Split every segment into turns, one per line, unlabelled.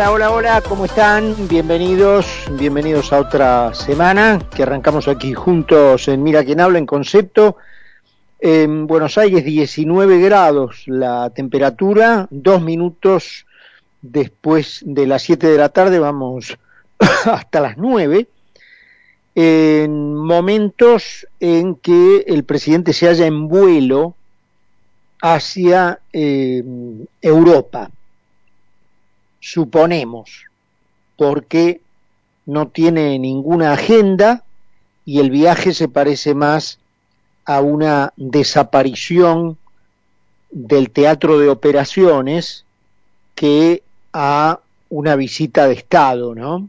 Hola, hola, hola, ¿cómo están? Bienvenidos, bienvenidos a otra semana que arrancamos aquí juntos en Mira quién habla en concepto. En Buenos Aires 19 grados la temperatura, dos minutos después de las 7 de la tarde, vamos hasta las 9, en momentos en que el presidente se halla en vuelo hacia eh, Europa suponemos, porque no tiene ninguna agenda y el viaje se parece más a una desaparición del teatro de operaciones que a una visita de Estado, ¿no?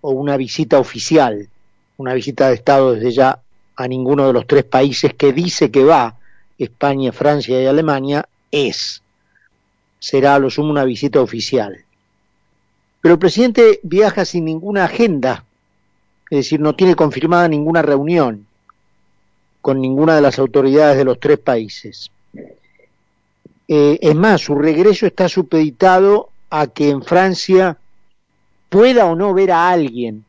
O una visita oficial, una visita de Estado desde ya a ninguno de los tres países que dice que va, España, Francia y Alemania, es. Será a lo sumo una visita oficial. Pero el presidente viaja sin ninguna agenda, es decir, no tiene confirmada ninguna reunión con ninguna de las autoridades de los tres países. Eh, es más, su regreso está supeditado a que en Francia pueda o no ver a alguien,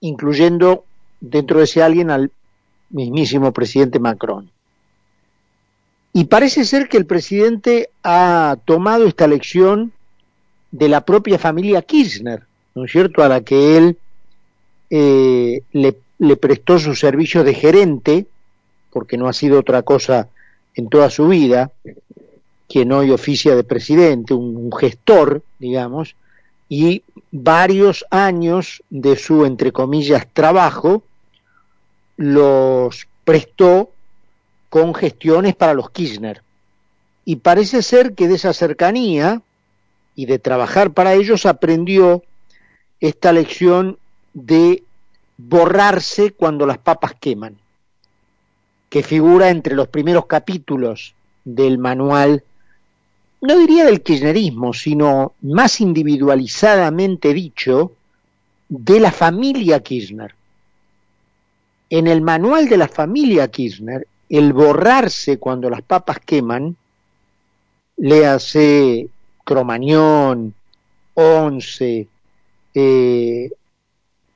incluyendo dentro de ese alguien al mismísimo presidente Macron. Y parece ser que el presidente ha tomado esta lección de la propia familia Kirchner, ¿no es cierto?, a la que él eh, le, prestó su servicio de gerente, porque no ha sido otra cosa en toda su vida, quien hoy oficia de presidente, un, gestor, digamos, y varios años de su, entre comillas, trabajo los prestó con gestiones para los Kirchner. Y parece ser que de esa cercanía, y de trabajar para ellos aprendió esta lección de borrarse cuando las papas queman, que figura entre los primeros capítulos del manual, no diría del kirchnerismo, sino más individualizadamente dicho, de la familia Kirchner. En el manual de la familia Kirchner, el borrarse cuando las papas queman, léase Cromañón, Once, eh,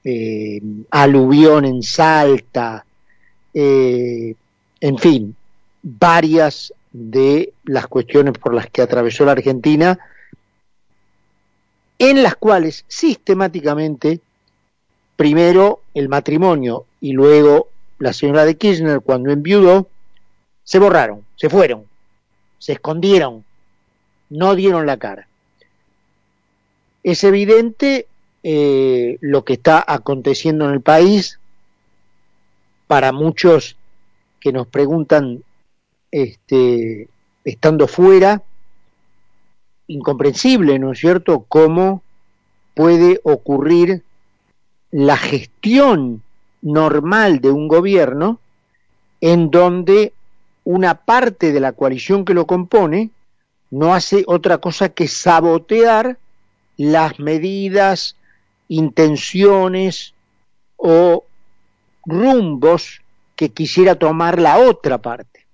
eh, Aluvión en Salta, eh, en fin, varias de las cuestiones por las que atravesó la Argentina, en las cuales sistemáticamente, primero el matrimonio y luego la señora de Kirchner cuando enviudó, se borraron, se fueron, se escondieron, no dieron la cara. Es evidente eh, lo que está aconteciendo en el país. Para muchos que nos preguntan, este, estando fuera, incomprensible, ¿no es cierto?, cómo puede ocurrir la gestión normal de un gobierno en donde una parte de la coalición que lo compone no hace otra cosa que sabotear las medidas, intenciones o rumbos que quisiera tomar la otra parte.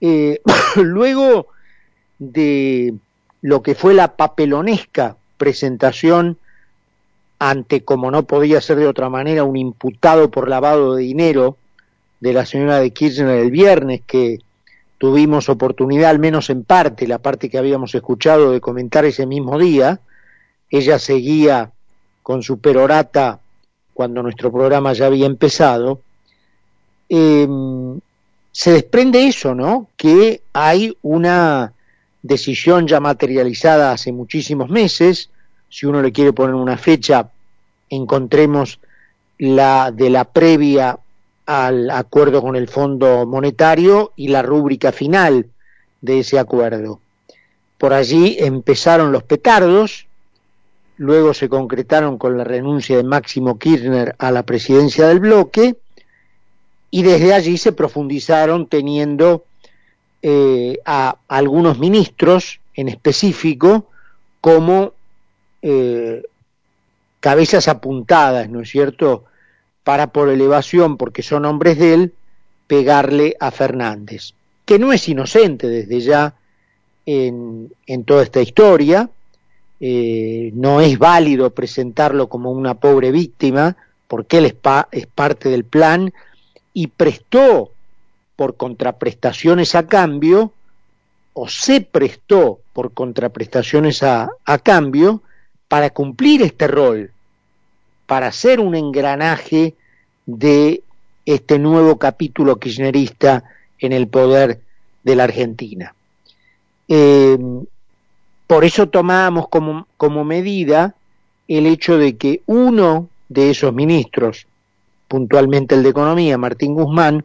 Eh, luego de lo que fue la papelonesca presentación ante, como no podía ser de otra manera, un imputado por lavado de dinero de la señora de Kirchner el viernes, que tuvimos oportunidad, al menos en parte, la parte que habíamos escuchado de comentar ese mismo día. Ella seguía con su perorata cuando nuestro programa ya había empezado. Em, se desprende eso, ¿no? Que hay una decisión ya materializada hace muchísimos meses. Si uno le quiere poner una fecha, encontremos la de la previa al acuerdo con el Fondo Monetario y la rúbrica final de ese acuerdo. Por allí empezaron los petardos, luego se concretaron con la renuncia de Máximo Kirchner a la presidencia del bloque y desde allí se profundizaron teniendo eh, a algunos ministros en específico como eh, cabezas apuntadas, ¿no es cierto?, para por elevación, porque son hombres de él, pegarle a Fernández, que no es inocente desde ya en, toda esta historia. Eh, no es válido presentarlo como una pobre víctima, porque él es, es parte del plan y prestó por contraprestaciones a cambio, o se prestó por contraprestaciones a, a cambio, para cumplir este rol, para hacer un engranaje de este nuevo capítulo kirchnerista en el poder de la Argentina. Eh, por eso tomábamos como, como medida el hecho de que uno de esos ministros, puntualmente el de Economía, Martín Guzmán,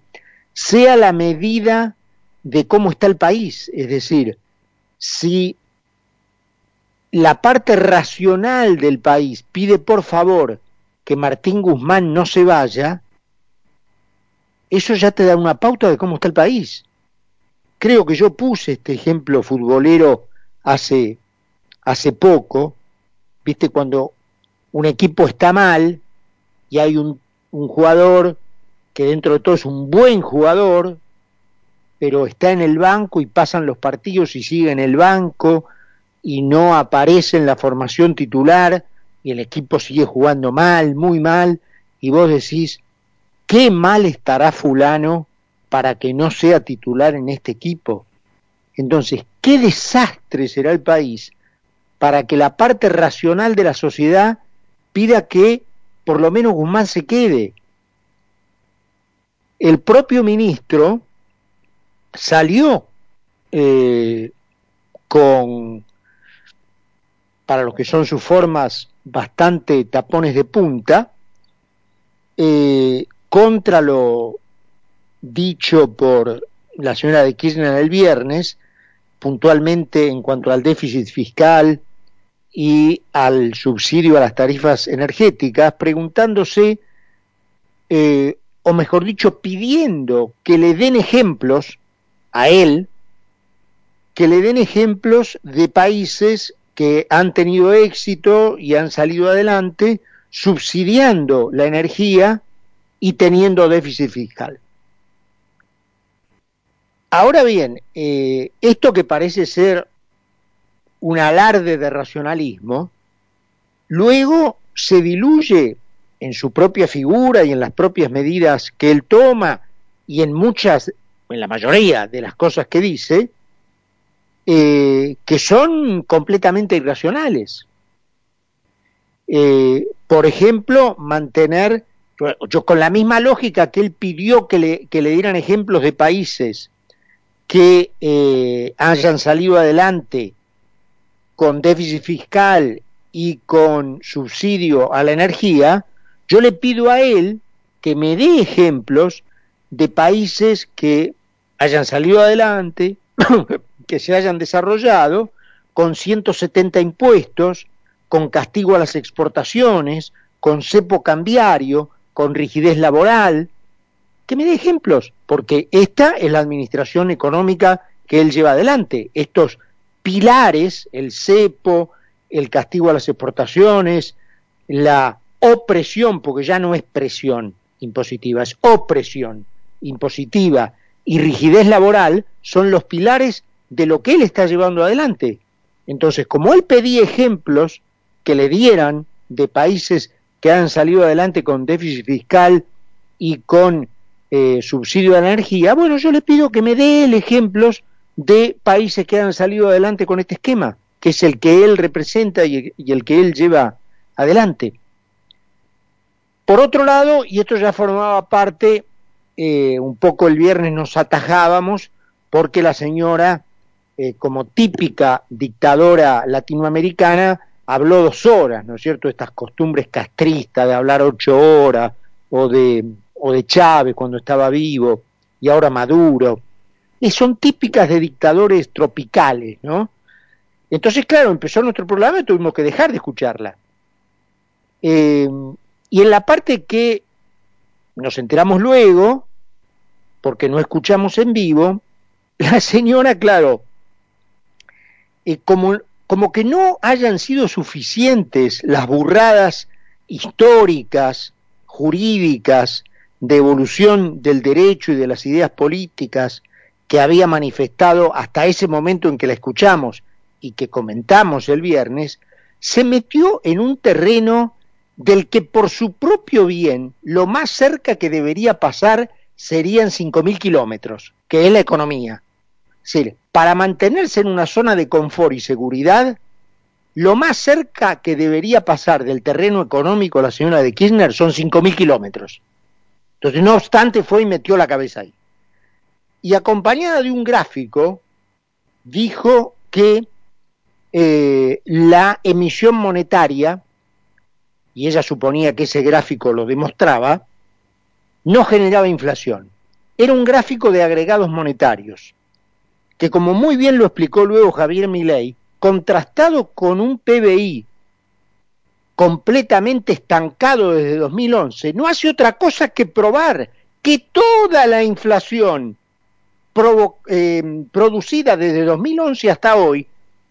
sea la medida de cómo está el país. Es decir, si la parte racional del país pide por favor que Martín Guzmán no se vaya, eso ya te da una pauta de cómo está el país. Creo que yo puse este ejemplo futbolero hace, hace poco, viste, cuando un equipo está mal y hay un, un jugador que dentro de todo es un buen jugador, pero está en el banco y pasan los partidos y sigue en el banco y no aparece en la formación titular y el equipo sigue jugando mal, muy mal, y vos decís, qué mal estará fulano para que no sea titular en este equipo. Entonces, qué desastre será el país para que la parte racional de la sociedad pida que por lo menos Guzmán se quede. El propio ministro salió eh, con, para los que son sus formas, bastante tapones de punta eh, contra lo dicho por la señora de Kirchner el viernes, puntualmente en cuanto al déficit fiscal y al subsidio a las tarifas energéticas, preguntándose, eh, o mejor dicho, pidiendo que le den ejemplos a él, que le den ejemplos de países que han tenido éxito y han salido adelante subsidiando la energía y teniendo déficit fiscal. Ahora bien, eh, esto que parece ser un alarde de racionalismo, luego se diluye en su propia figura y en las propias medidas que él toma y en muchas, en la mayoría de las cosas que dice, eh, que son completamente irracionales. Eh, por ejemplo, mantener, yo con la misma lógica que él pidió que le, que le dieran ejemplos de países que eh, hayan salido adelante con déficit fiscal y con subsidio a la energía, yo le pido a él que me dé ejemplos de países que hayan salido adelante, que se hayan desarrollado con 170 impuestos, con castigo a las exportaciones, con cepo cambiario, con rigidez laboral. Que me dé ejemplos, porque esta es la administración económica que él lleva adelante. Estos pilares, el cepo, el castigo a las exportaciones, la opresión, porque ya no es presión impositiva, es opresión impositiva y rigidez laboral, son los pilares de lo que él está llevando adelante. Entonces, como él pedía ejemplos que le dieran de países que han salido adelante con déficit fiscal y con eh, subsidio de energía, bueno, yo le pido que me dé él ejemplos de países que han salido adelante con este esquema, que es el que él representa y, el que él lleva adelante. Por otro lado, y esto ya formaba parte, eh, un poco el viernes nos atajábamos, porque la señora eh, como típica dictadora latinoamericana, habló dos horas, ¿no es cierto? Estas costumbres castristas de hablar ocho horas, o de, o de Chávez cuando estaba vivo, y ahora Maduro, y son típicas de dictadores tropicales, ¿no? Entonces, claro, empezó nuestro programa y tuvimos que dejar de escucharla. Eh, y en la parte que nos enteramos luego, porque no escuchamos en vivo, la señora, claro, como, como que no hayan sido suficientes las burradas históricas, jurídicas, de evolución del derecho y de las ideas políticas que había manifestado hasta ese momento en que la escuchamos y que comentamos el viernes, se metió en un terreno del que por su propio bien lo más cerca que debería pasar serían 5.000 kilómetros, que es la economía. Es decir, para mantenerse en una zona de confort y seguridad, lo más cerca que debería pasar del terreno económico la señora de Kirchner son 5.000 kilómetros. Entonces, no obstante, fue y metió la cabeza ahí. Y acompañada de un gráfico, dijo que eh, la emisión monetaria, y ella suponía que ese gráfico lo demostraba, no generaba inflación. Era un gráfico de agregados monetarios, que como muy bien lo explicó luego Javier Milei, contrastado con un PBI completamente estancado desde 2011, no hace otra cosa que probar que toda la inflación eh, producida desde 2011 hasta hoy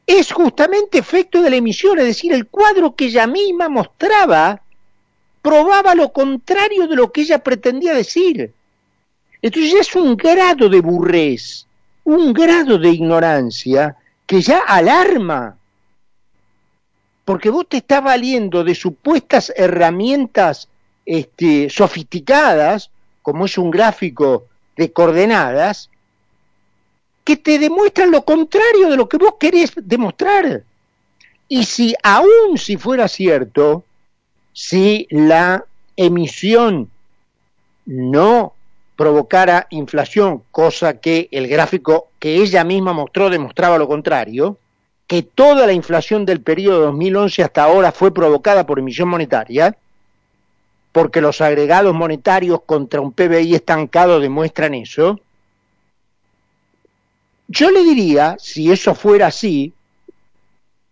es justamente efecto de la emisión, es decir, el cuadro que ella misma mostraba probaba lo contrario de lo que ella pretendía decir. Entonces es un grado de burrez, un grado de ignorancia que ya alarma, porque vos te estás valiendo de supuestas herramientas este, sofisticadas, como es un gráfico de coordenadas, que te demuestran lo contrario de lo que vos querés demostrar. Y si aún si fuera cierto, si la emisión no provocara inflación, cosa que el gráfico que ella misma mostró demostraba lo contrario, que toda la inflación del periodo 2011 hasta ahora fue provocada por emisión monetaria, porque los agregados monetarios contra un PBI estancado demuestran eso, yo le diría, si eso fuera así,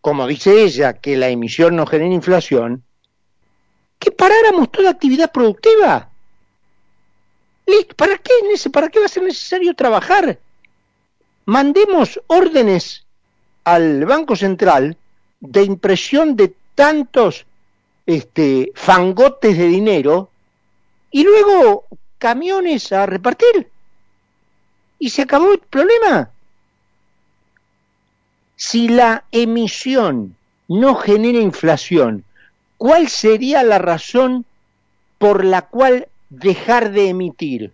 como dice ella, que la emisión no genera inflación, que paráramos toda actividad productiva. ¿Para qué, ¿para qué va a ser necesario trabajar? Mandemos órdenes al Banco Central de impresión de tantos este, fangotes de dinero y luego camiones a repartir. Y se acabó el problema. Si la emisión no genera inflación, ¿cuál sería la razón por la cual dejar de emitir?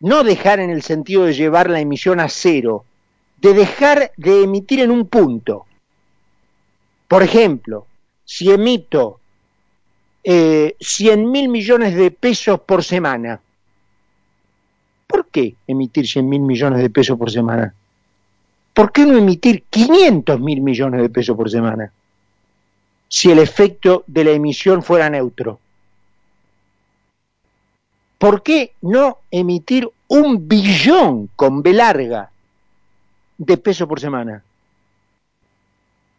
No dejar en el sentido de llevar la emisión a cero, de dejar de emitir en un punto. Por ejemplo, si emito eh, 100 mil millones de pesos por semana, ¿por qué emitir 100 mil millones de pesos por semana? ¿por qué no emitir 500 mil millones de pesos por semana? Si el efecto de la emisión fuera neutro. ¿Por qué no emitir un billón con B larga de pesos por semana?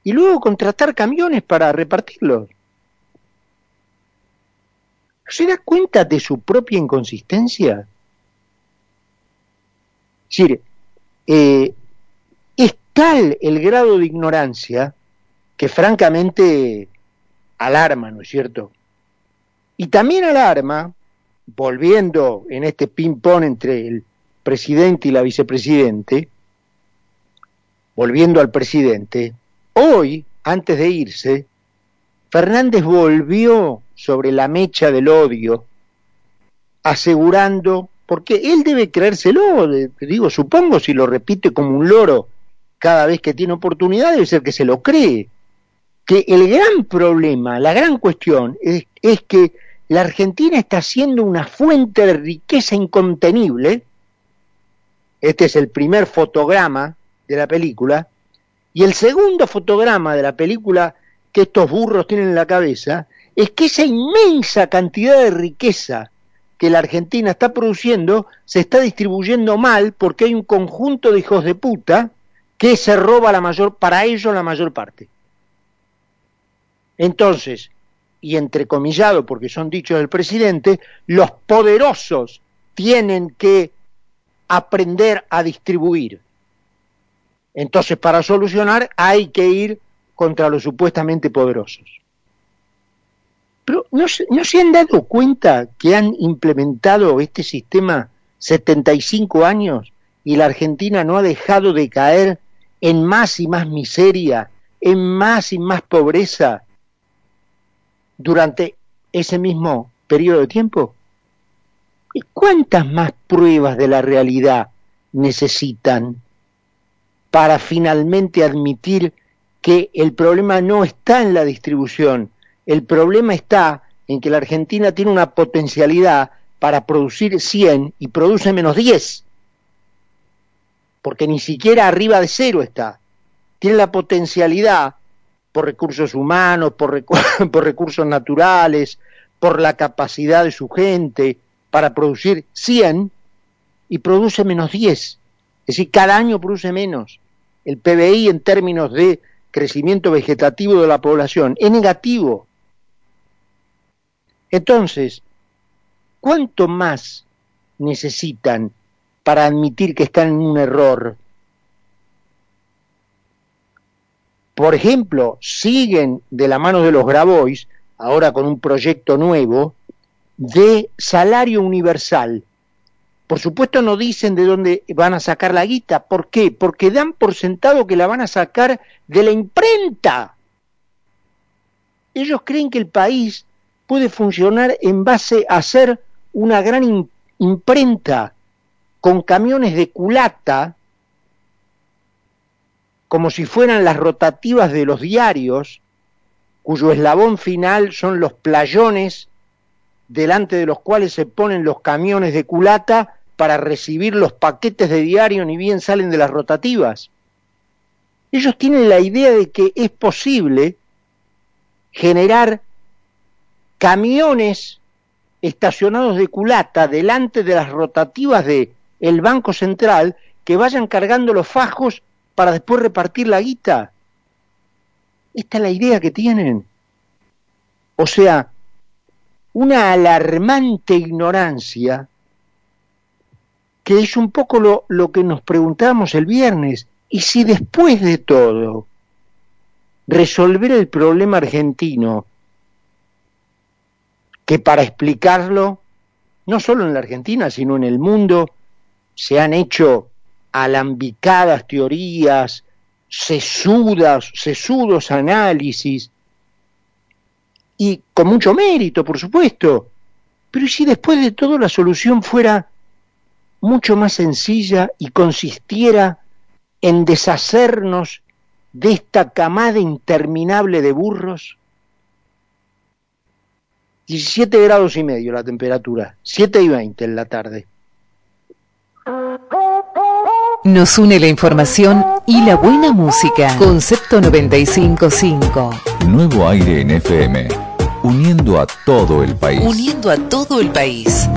Y luego contratar camiones para repartirlos. ¿Se da cuenta de su propia inconsistencia? Es decir, eh, tal el grado de ignorancia que francamente alarma, ¿no es cierto? Y también alarma, volviendo en este ping-pong entre el presidente y la vicepresidente, volviendo al presidente, hoy, antes de irse, Fernández volvió sobre la mecha del odio, asegurando, porque él debe creérselo, digo, supongo si lo repite como un loro, cada vez que tiene oportunidad debe ser que se lo cree. Que el gran problema, la gran cuestión es, es que la Argentina está siendo una fuente de riqueza incontenible. Este es el primer fotograma de la película. Y el segundo fotograma de la película que estos burros tienen en la cabeza es que esa inmensa cantidad de riqueza que la Argentina está produciendo se está distribuyendo mal porque hay un conjunto de hijos de puta que se roba la mayor, para ellos la mayor parte. Entonces, y entrecomillado porque son dichos del presidente, los poderosos tienen que aprender a distribuir. Entonces, para solucionar hay que ir contra los supuestamente poderosos. Pero ¿no, ¿no se han dado cuenta que han implementado este sistema 75 años y la Argentina no ha dejado de caer en más y más miseria, en más y más pobreza durante ese mismo periodo de tiempo? ¿Y cuántas más pruebas de la realidad necesitan para finalmente admitir que el problema no está en la distribución, el problema está en que la Argentina tiene una potencialidad para producir 100 y produce menos 10, porque ni siquiera arriba de cero está. Tiene la potencialidad por recursos humanos, por, por recursos naturales, por la capacidad de su gente, para producir 100 y produce menos 10. Es decir, cada año produce menos. El PBI en términos de crecimiento vegetativo de la población es negativo. Entonces, ¿cuánto más necesitan para admitir que están en un error? Por ejemplo, siguen de la mano de los Grabois, ahora con un proyecto nuevo, de salario universal. Por supuesto no dicen de dónde van a sacar la guita. ¿Por qué? Porque dan por sentado que la van a sacar de la imprenta. Ellos creen que el país puede funcionar en base a ser una gran imprenta con camiones de culata, como si fueran las rotativas de los diarios, cuyo eslabón final son los playones delante de los cuales se ponen los camiones de culata para recibir los paquetes de diario ni bien salen de las rotativas. Ellos tienen la idea de que es posible generar camiones estacionados de culata delante de las rotativas de el Banco Central que vayan cargando los fajos para después repartir la guita. Esta es la idea que tienen. O sea, una alarmante ignorancia que es un poco lo, lo que nos preguntamos el viernes. ¿Y si después de todo resolver el problema argentino, que para explicarlo, no solo en la Argentina, sino en el mundo, se han hecho alambicadas teorías, sesudas, sesudos análisis, y con mucho mérito, por supuesto. Pero si después de todo la solución fuera mucho más sencilla y consistiera en deshacernos de esta camada interminable de burros? 17 grados y medio la temperatura, 7 y 20 en la tarde.
Nos une la información y la buena música. Concepto 955.
Nuevo aire en FM uniendo a todo el país.
Uniendo a todo el país.